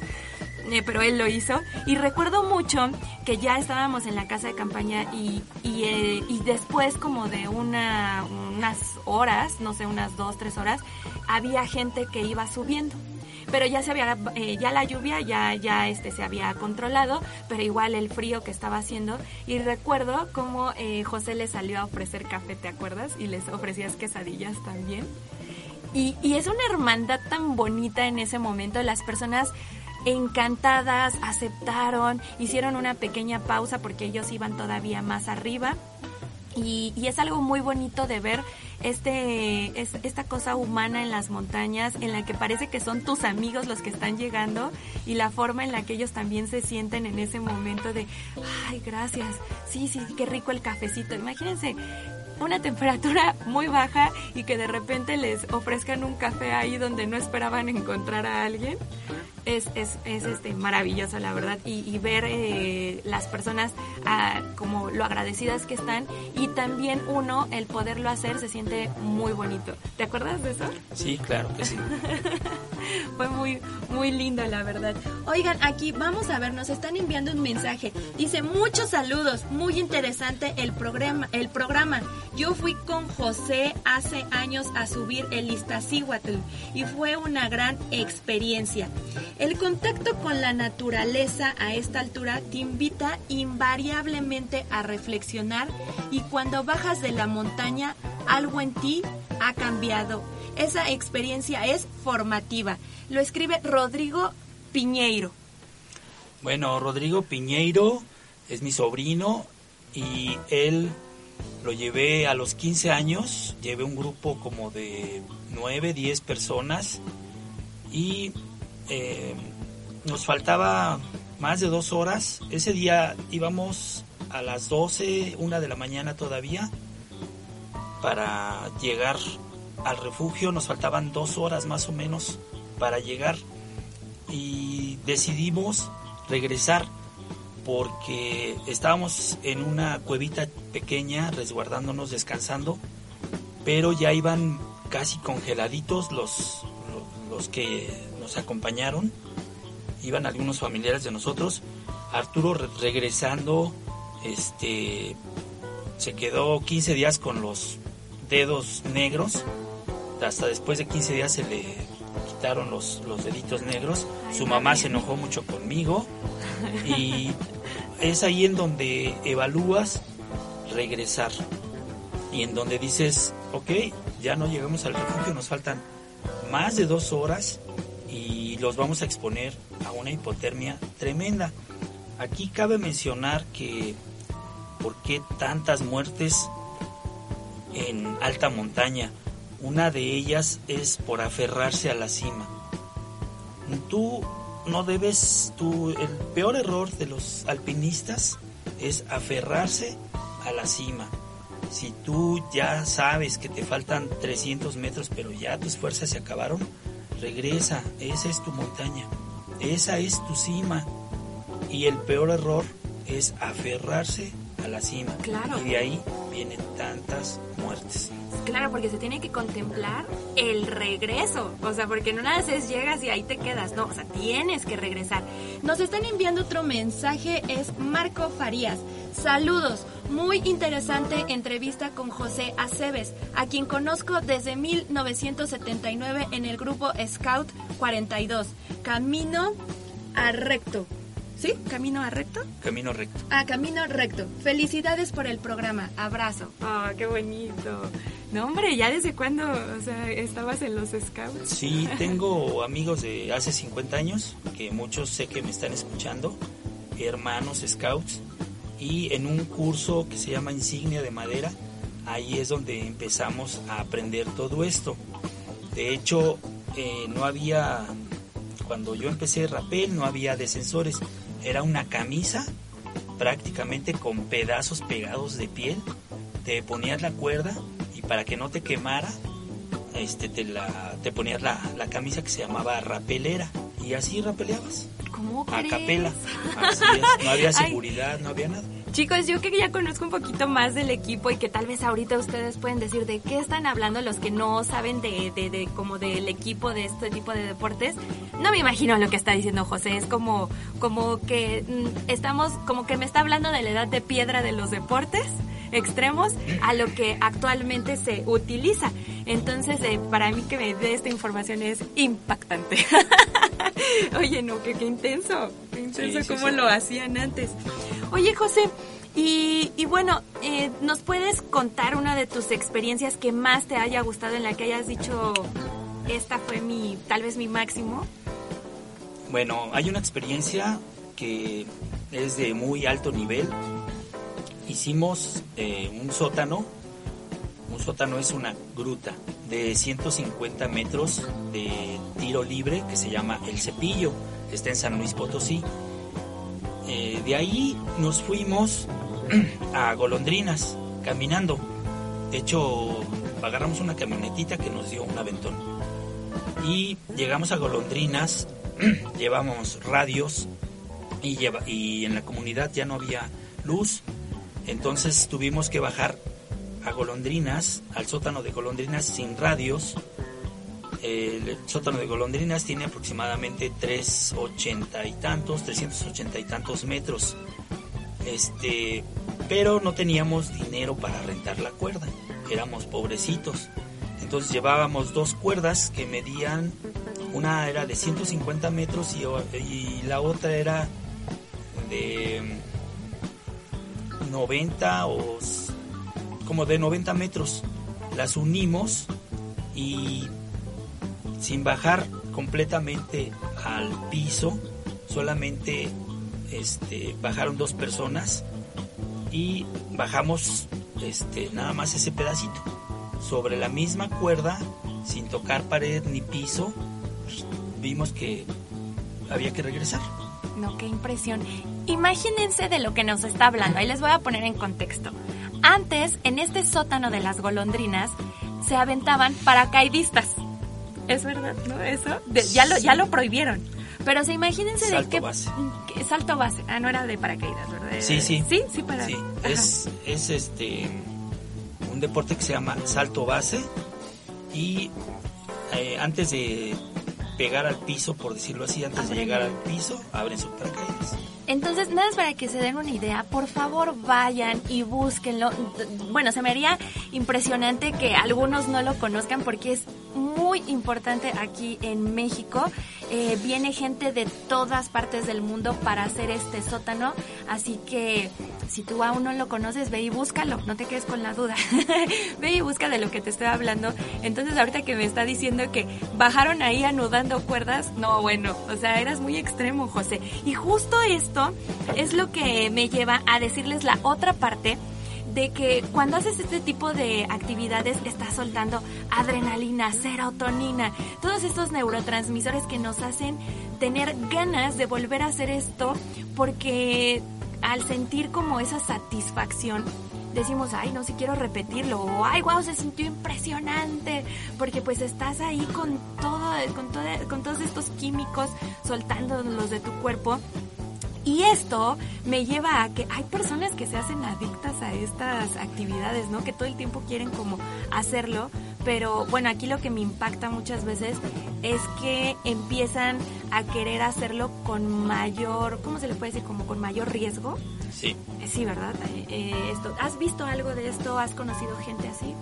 Eh, pero él lo hizo. Y recuerdo mucho que ya estábamos en la casa de campaña y, y, eh, después como de una, unas horas, no sé, unas dos, tres horas, había gente que iba subiendo. Pero ya se había, eh, ya la lluvia ya, ya este se había controlado, pero igual el frío que estaba haciendo. Y recuerdo cómo José le salió a ofrecer café, ¿te acuerdas? Y les ofrecías quesadillas también. Y, y es una hermandad tan bonita en ese momento. Las personas encantadas aceptaron, hicieron una pequeña pausa porque ellos iban todavía más arriba. Y, y es algo muy bonito de ver este es, esta cosa humana en las montañas en la que parece que son tus amigos los que están llegando y la forma en la que ellos también se sienten en ese momento de ay gracias. Sí sí qué rico el cafecito imagínense una temperatura *laughs* muy baja y que de repente les ofrezcan un café ahí donde no esperaban encontrar a alguien es, es, es este maravilloso, la verdad, y, y ver eh, las personas ah, como lo agradecidas que están y también uno, el poderlo hacer, se siente muy bonito. ¿Te acuerdas de eso? Sí, claro que sí. *laughs* Fue muy, muy lindo, la verdad. Oigan, aquí vamos a ver, nos están enviando un mensaje. Dice, muchos saludos, muy interesante el programa. El programa. Yo fui con José hace años a subir el Iztaccíhuatl y fue una gran experiencia. El contacto con la naturaleza a esta altura te invita invariablemente a reflexionar y cuando bajas de la montaña, algo en ti ha cambiado. Esa experiencia es formativa. Lo escribe Rodrigo Piñeiro. Bueno, Rodrigo Piñeiro es mi sobrino y él lo llevé a los 15 años, llevé un grupo como de 9, 10 personas y eh, nos faltaba más de dos horas. Ese día íbamos a las 12, una de la mañana todavía, para llegar al refugio. Nos faltaban dos horas más o menos para llegar y decidimos regresar porque estábamos en una cuevita pequeña resguardándonos, descansando, pero ya iban casi congeladitos los, los que nos acompañaron, iban algunos familiares de nosotros, Arturo re- regresando, este, se quedó 15 días con los dedos negros, hasta después de 15 días se le quitaron los, los deditos negros, su mamá se enojó mucho conmigo. *laughs* Y es ahí en donde evalúas regresar. Y en donde dices, ok, ya no llegamos al refugio, nos faltan más de dos horas los vamos a exponer a una hipotermia tremenda. Aquí cabe mencionar que por qué tantas muertes en alta montaña. Una de ellas es por aferrarse a la cima. Tú no debes, tú, el peor error de los alpinistas es aferrarse a la cima. Si tú ya sabes que te faltan 300 metros, pero ya tus fuerzas se acabaron, regresa, esa es tu montaña, esa es tu cima. Y el peor error es aferrarse a la cima. Claro. Y de ahí vienen tantas muertes. Claro, porque se tiene que contemplar el regreso. O sea, porque no nada es llegas y ahí te quedas. No, o sea, tienes que regresar. Nos están enviando otro mensaje, es Marco Farías. Saludos, muy interesante entrevista con José Aceves, a quien conozco desde 1979 en el grupo Scout 42. Camino a recto. ¿Sí? ¿Camino a recto? Camino recto. A Camino Recto. Felicidades por el programa. Abrazo. Ah, qué bonito. No, hombre, ¿ya desde cuándo o sea, estabas en los scouts? Sí, tengo amigos de hace 50 años, que muchos sé que me están escuchando, hermanos scouts, y en un curso que se llama Insignia de Madera, ahí es donde empezamos a aprender todo esto. De hecho, eh, no había, cuando yo empecé rapel, no había descensores, era una camisa prácticamente con pedazos pegados de piel, te ponías la cuerda y para que no te quemara, este, te, la, te ponías la, la camisa que se llamaba rapelera y así rapeleabas ¿Cómo a crees? capela. *laughs* Así es, no había Ay. seguridad, no había nada. Chicos, yo que ya conozco un poquito más del equipo y que tal vez ahorita ustedes pueden decir de qué están hablando los que no saben de, de, como del equipo de este tipo de deportes, no me imagino lo que está diciendo José, es como, como que mm, estamos, como que me está hablando de la edad de piedra de los deportes extremos a lo que actualmente se utiliza. Entonces, eh, para mí que me dé esta información es impactante. *laughs* Oye, no, que qué intenso, qué intenso Sí, sí, cómo sí. lo hacían antes. Oye, José, y, y bueno, eh, ¿nos puedes contar una de tus experiencias que más te haya gustado en la que hayas dicho, esta fue mi, tal vez mi máximo? Bueno, hay una experiencia que es de muy alto nivel. Hicimos eh, un sótano. Un sótano es una gruta de 150 metros de tiro libre que se llama El Cepillo. Está en San Luis Potosí. Eh, de ahí nos fuimos *clears throat* a Golondrinas caminando. De hecho, agarramos una camionetita que nos dio un aventón. Y llegamos a Golondrinas *clears throat* llevábamos radios y, lleva, y en la comunidad ya no había luz. Entonces tuvimos que bajar a golondrinas, al sótano de golondrinas sin radios. El sótano de golondrinas tiene aproximadamente 380 y tantos, 380 y tantos metros. Este, pero no teníamos dinero para rentar la cuerda. Éramos pobrecitos. Entonces llevábamos dos cuerdas que medían, una era de 150 metros y, y la otra era de 90 o como de 90 metros. Las unimos y sin bajar completamente al piso, solamente este, bajaron dos personas y bajamos este, nada más ese pedacito. Sobre la misma cuerda, sin tocar pared ni piso, vimos que había que regresar. No, qué impresión. Imagínense de lo que nos está hablando. Ahí les voy a poner en contexto. Antes, en este sótano de las golondrinas, se aventaban paracaidistas. Es verdad, ¿no? Eso. de- ya, lo, ya lo prohibieron. Pero se imagínense de Salto qué... base. qué- salto base. Ah, no era de paracaídas, ¿verdad? Sí, sí. Sí, sí, para... Sí, es, es este un deporte que se llama salto base y eh, antes de pegar al piso, por decirlo así, antes de llegar al piso, abren su paracaídas. Entonces, nada más para que se den una idea, por favor vayan y búsquenlo. Bueno, se me haría impresionante que algunos no lo conozcan porque es muy importante aquí en México. Eh, viene gente de todas partes del mundo para hacer este sótano, así que si tú aún no lo conoces, ve y búscalo, no te quedes con la duda. *laughs* ve y busca de lo que te estoy hablando. Entonces, ahorita que me está diciendo que bajaron ahí anudando cuerdas, no, bueno, o sea, eras muy extremo, José. Y justo esto es lo que me lleva a decirles la otra parte de que cuando haces este tipo de actividades estás soltando adrenalina, serotonina, todos estos neurotransmisores que nos hacen tener ganas de volver a hacer esto porque al sentir como esa satisfacción decimos, ay, no, si quiero repetirlo, o ay, wow, se sintió impresionante, porque pues estás ahí con todo, con, todo- con todos estos químicos soltándolos de tu cuerpo y esto me lleva a que hay personas que se hacen adictas a estas actividades, ¿no? Que todo el tiempo quieren como hacerlo, pero bueno, aquí lo que me impacta muchas veces es que empiezan a querer hacerlo con mayor, ¿cómo se le puede decir? Como con mayor riesgo. Sí. Sí, ¿verdad? Eh, esto, ¿Has visto algo de esto? ¿Has conocido gente así?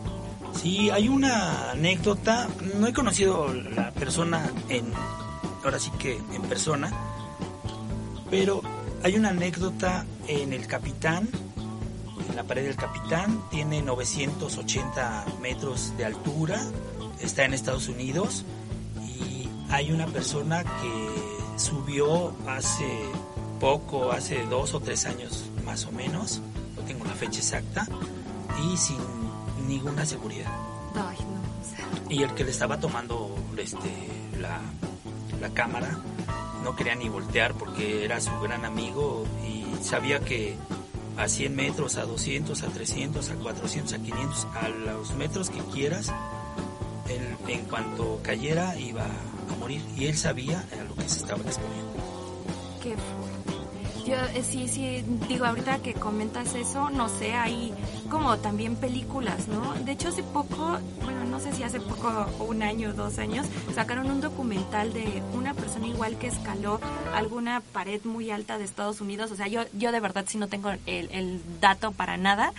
Sí, hay una anécdota, no he conocido la persona en, ahora sí que en persona, pero hay una anécdota en el Capitán, en la pared del Capitán, tiene 980 metros de altura, está en Estados Unidos y hay una persona que subió hace poco, hace dos o tres años más o menos, no tengo la fecha exacta, y sin ninguna seguridad. Ay, no. Y el que le estaba tomando este, la, la cámara no quería ni voltear porque era su gran amigo y sabía que a 100 metros, a 200, a 300, a 400, a 500, a los metros que quieras, él, en cuanto cayera iba a morir. Y él sabía a lo que se estaba exponiendo. Qué fuerte. Yo eh, sí, sí, digo, ahorita que comentas eso, no sé, hay como también películas, ¿no? De hecho, hace poco, bueno, no sé si hace poco, un año, dos años, sacaron un documental de una persona igual que escaló alguna pared muy alta de Estados Unidos. O sea, yo, yo de verdad sí no tengo el, dato para nada.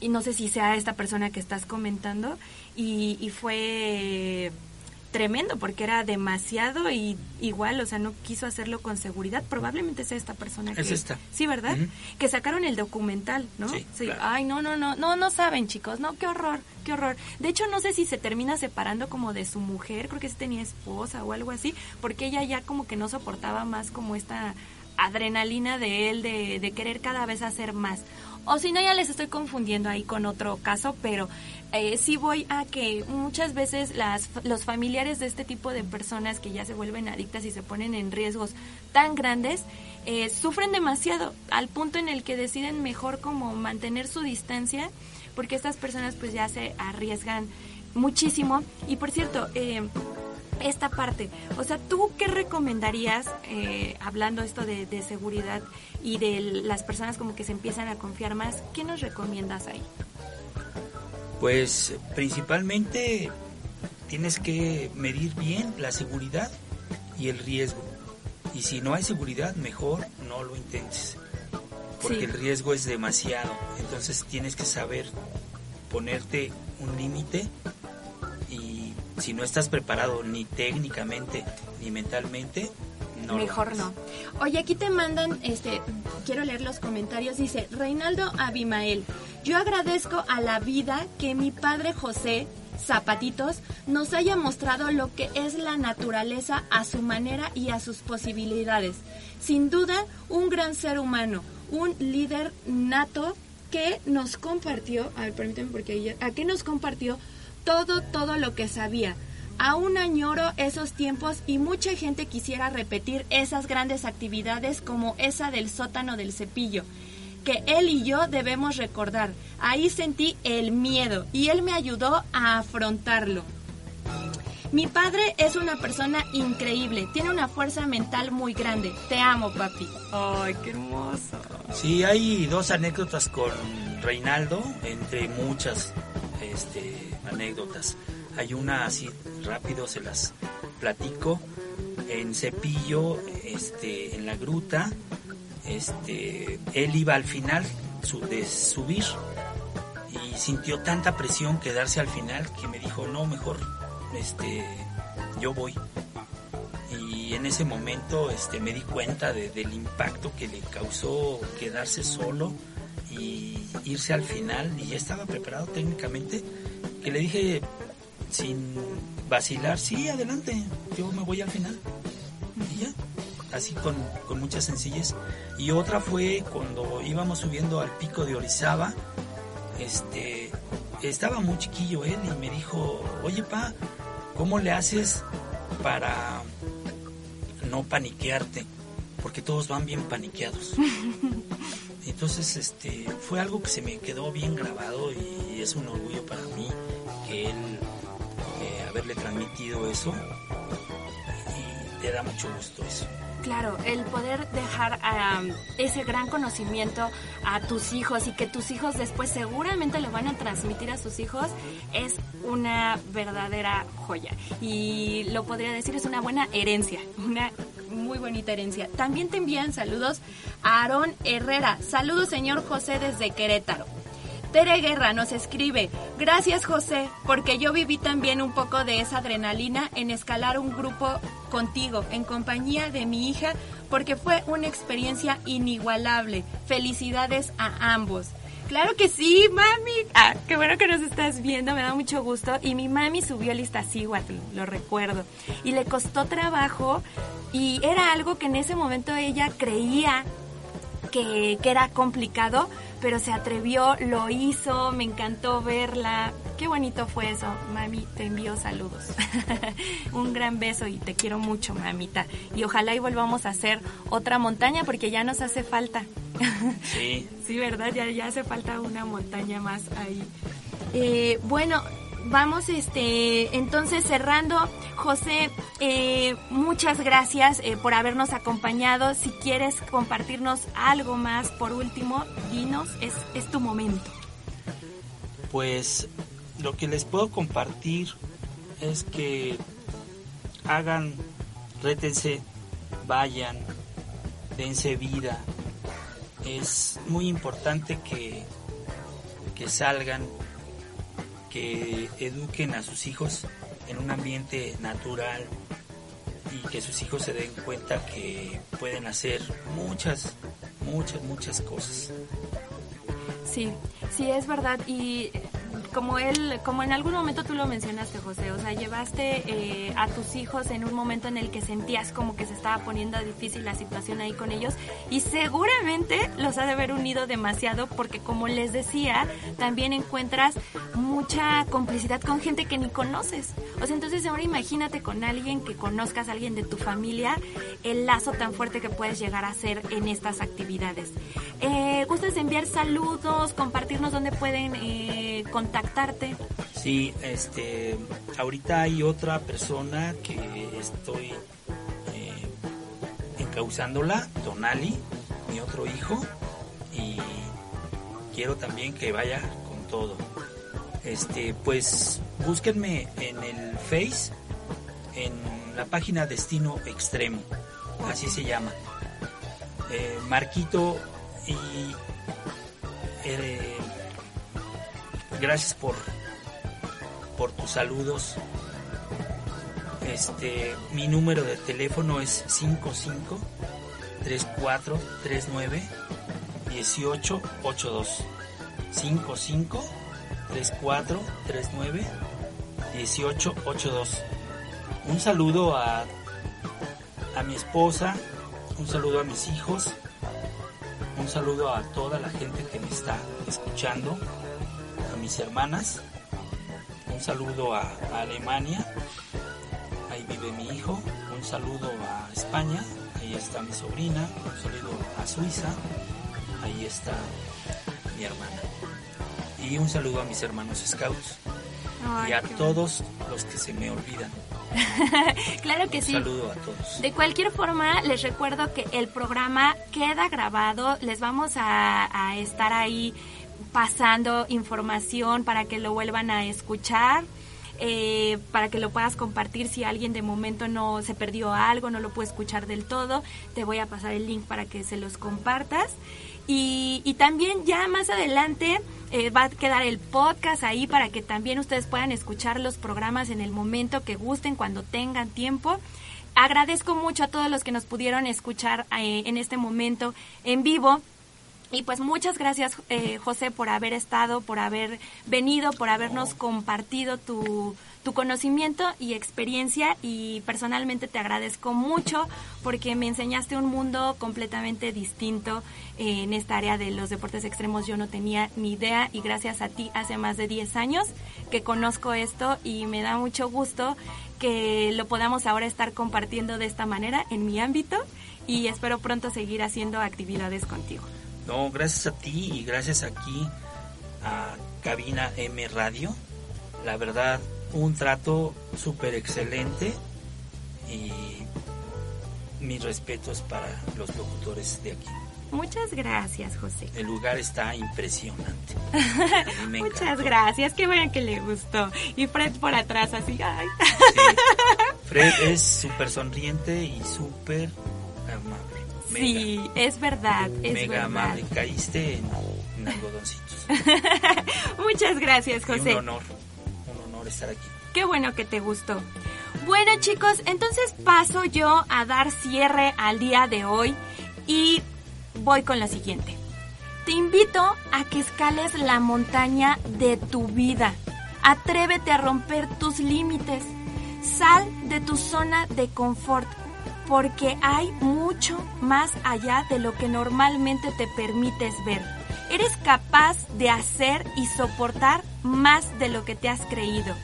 Y no sé si sea esta persona que estás comentando. Y fue tremendo porque era demasiado y igual, o sea, no quiso hacerlo con seguridad. Probablemente sea esta persona que Es esta. Sí, ¿verdad? Que sacaron el documental, ¿no? Sí, claro. Ay, no, no, no, no, no saben, chicos, no, qué horror, qué horror. De hecho, no sé si se termina separando como de su mujer, creo que sí tenía esposa o algo así, porque ella ya como que no soportaba más como esta adrenalina de él de, de querer cada vez hacer más. O si no, ya les estoy confundiendo ahí con otro caso, pero eh, sí voy a que muchas veces las, los familiares de este tipo de personas que ya se vuelven adictas y se ponen en riesgos tan grandes, eh, sufren demasiado al punto en el que deciden mejor como mantener su distancia, porque estas personas pues ya se arriesgan muchísimo. Y por cierto, eh, esta parte. O sea, ¿tú qué recomendarías, hablando esto de, de seguridad y de las personas como que se empiezan a confiar más? ¿Qué nos recomiendas ahí? Pues principalmente tienes que medir bien la seguridad y el riesgo. Y si no hay seguridad, mejor no lo intentes. Porque Sí. el riesgo es demasiado. Entonces tienes que saber ponerte un límite y si no estás preparado ni técnicamente ni mentalmente, no Mejor no. Oye, aquí te mandan, este, quiero leer los comentarios. Dice Reinaldo Abimael, yo agradezco a la vida que mi padre José Zapatitos nos haya mostrado lo que es la naturaleza a su manera y a sus posibilidades. Sin duda, un gran ser humano, un líder nato que nos compartió, a ver, permíteme porque a que nos compartió todo, todo lo que sabía. Aún añoro esos tiempos y mucha gente quisiera repetir esas grandes actividades como esa del sótano del cepillo, que él y yo debemos recordar. Ahí sentí el miedo y él me ayudó a afrontarlo. Mi padre es una persona increíble, tiene una fuerza mental muy grande. Te amo, papi. Ay, qué hermoso. Sí, hay dos anécdotas con Reinaldo, entre muchas este, anécdotas. Hay una así rápido, se las platico. En Cepillo, este, en la gruta, este, él iba al final su- de subir y sintió tanta presión quedarse al final que me dijo, no, mejor este, yo voy. Y en ese momento este, me di cuenta de- del impacto que le causó quedarse solo y irse al final y ya estaba preparado técnicamente que le dije sin vacilar, sí, adelante, yo me voy al final. Y ya, así con, con mucha sencillez. Y otra fue cuando íbamos subiendo al pico de Orizaba, este, estaba muy chiquillo él y me dijo, oye pa, ¿cómo le haces para no paniquearte? Porque todos van bien paniqueados. *laughs* Entonces, este, fue algo que se me quedó bien grabado y es un orgullo para mí que él haberle transmitido eso y te da mucho gusto eso. Claro, el poder dejar ese gran conocimiento a tus hijos y que tus hijos después seguramente lo van a transmitir a sus hijos es una verdadera joya. Y lo podría decir, es una buena herencia, una muy bonita herencia. También te envían saludos a Aarón Herrera. Saludos, señor José, desde Querétaro. Tere Guerra nos escribe, gracias José, porque yo viví también un poco de esa adrenalina en escalar un grupo contigo, en compañía de mi hija, porque fue una experiencia inigualable. Felicidades a ambos. Claro que sí, mami. Ah, qué bueno que nos estás viendo, me da mucho gusto. Y mi mami subió el Iztaccíhuatl, lo recuerdo. Y le costó trabajo y era algo que en ese momento ella creía que, que era complicado, pero se atrevió, lo hizo, me encantó verla. Qué bonito fue eso, mami, te envío saludos. *laughs* Un gran beso y te quiero mucho, mamita. Y ojalá y volvamos a hacer otra montaña porque ya nos hace falta. *laughs* Sí, Sí, ¿verdad? Ya, ya hace falta una montaña más ahí. Eh, bueno, vamos este, entonces cerrando. José, eh, muchas gracias eh, por habernos acompañado. Si quieres compartirnos algo más, por último, dinos, es, es tu momento. pues lo que les puedo compartir es que hagan, rétense, vayan, dense vida. Es muy importante que, que salgan, que eduquen a sus hijos en un ambiente natural y que sus hijos se den cuenta que pueden hacer muchas, muchas, muchas cosas. Sí, sí, es verdad. Y como él, como en algún momento tú lo mencionaste, José, o sea, llevaste eh, a tus hijos en un momento en el que sentías como que se estaba poniendo difícil la situación ahí con ellos y seguramente los ha de haber unido demasiado porque como les decía, también encuentras mucha complicidad con gente que ni conoces. O sea, entonces ahora imagínate con alguien que conozcas, alguien de tu familia, el lazo tan fuerte que puedes llegar a hacer en estas actividades. Eh, ¿Gustas enviar saludos, compartirnos dónde pueden eh, contactarte? Sí, este, ahorita hay otra persona que estoy eh, encauzándola, Donali, mi otro hijo, y quiero también que vaya con todo. Este, pues búsquenme en el Face, en la página Destino Extremo, así se llama. Eh, Marquito y eh, gracias por por tus saludos. Este, mi número de teléfono es 55 34 39 18 82. 55 34 39 18 82. Un saludo a a mi esposa, un saludo a mis hijos, un saludo a toda la gente que me está escuchando, mis hermanas un saludo a, a Alemania, ahí vive mi hijo, un saludo a España, ahí está mi sobrina, un saludo a Suiza, ahí está mi hermana. Y un saludo a mis hermanos scouts Ay, y a todos los que se me olvidan. *laughs* Claro que Un sí. saludo a todos. De cualquier forma, les recuerdo que el programa queda grabado. Les vamos a, a estar ahí pasando información para que lo vuelvan a escuchar. eh, para que lo puedas compartir si alguien de momento no se perdió algo, no lo puede escuchar del todo, te voy a pasar el link para que se los compartas. Y, también ya más adelante eh, va a quedar el podcast ahí para que también ustedes puedan escuchar los programas en el momento que gusten, cuando tengan tiempo. Agradezco mucho a todos los que nos pudieron escuchar eh, en este momento en vivo. Y pues muchas gracias, eh, José, por haber estado, por haber venido, por habernos compartido tu, tu conocimiento y experiencia. Y personalmente te agradezco mucho porque me enseñaste un mundo completamente distinto eh, en esta área de los deportes extremos. Yo no tenía ni idea y gracias a ti hace más de 10 años que conozco esto y me da mucho gusto que lo podamos ahora estar compartiendo de esta manera en mi ámbito y espero pronto seguir haciendo actividades contigo. No, gracias a ti y gracias aquí a Cabina M Radio. La verdad, un trato súper excelente y mis respetos para los locutores de aquí. Muchas gracias, José. El lugar está impresionante. *laughs* Muchas gracias, qué bueno que le gustó. Y Fred por atrás así, ay. Sí. *laughs* Fred es súper sonriente y súper amable. Mega, Sí, es verdad, es mega verdad. amable. Caíste en, en algodoncitos. *laughs* Muchas gracias, Y José. un honor, un honor estar aquí. Qué bueno que te gustó. Bueno chicos, entonces paso yo a dar cierre al día de hoy y voy con lo siguiente. Te invito a que escales la montaña de tu vida. Atrévete a romper tus límites. Sal de tu zona de confort porque hay mucho más allá de lo que normalmente te permites ver. Eres capaz de hacer y soportar más de lo que te has creído.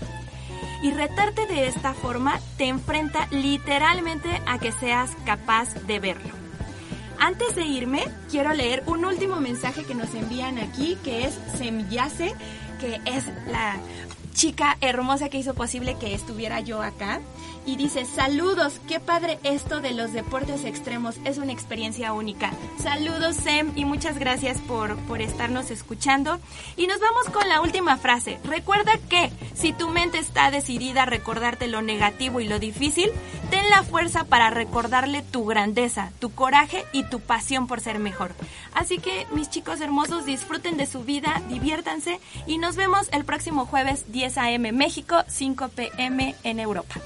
Y retarte de esta forma te enfrenta literalmente a que seas capaz de verlo. Antes de irme, quiero leer un último mensaje que nos envían aquí, que es Semillase, que es la chica hermosa que hizo posible que estuviera yo acá. Y dice, saludos, qué padre esto de los deportes extremos, es una experiencia única. Saludos Sem y muchas gracias por, por estarnos escuchando. Y nos vamos con la última frase. Recuerda que si tu mente está decidida a recordarte lo negativo y lo difícil, ten la fuerza para recordarle tu grandeza, tu coraje y tu pasión por ser mejor. Así que mis chicos hermosos, disfruten de su vida, diviértanse y nos vemos el próximo jueves 10 a.m. México, 5 p.m. en Europa.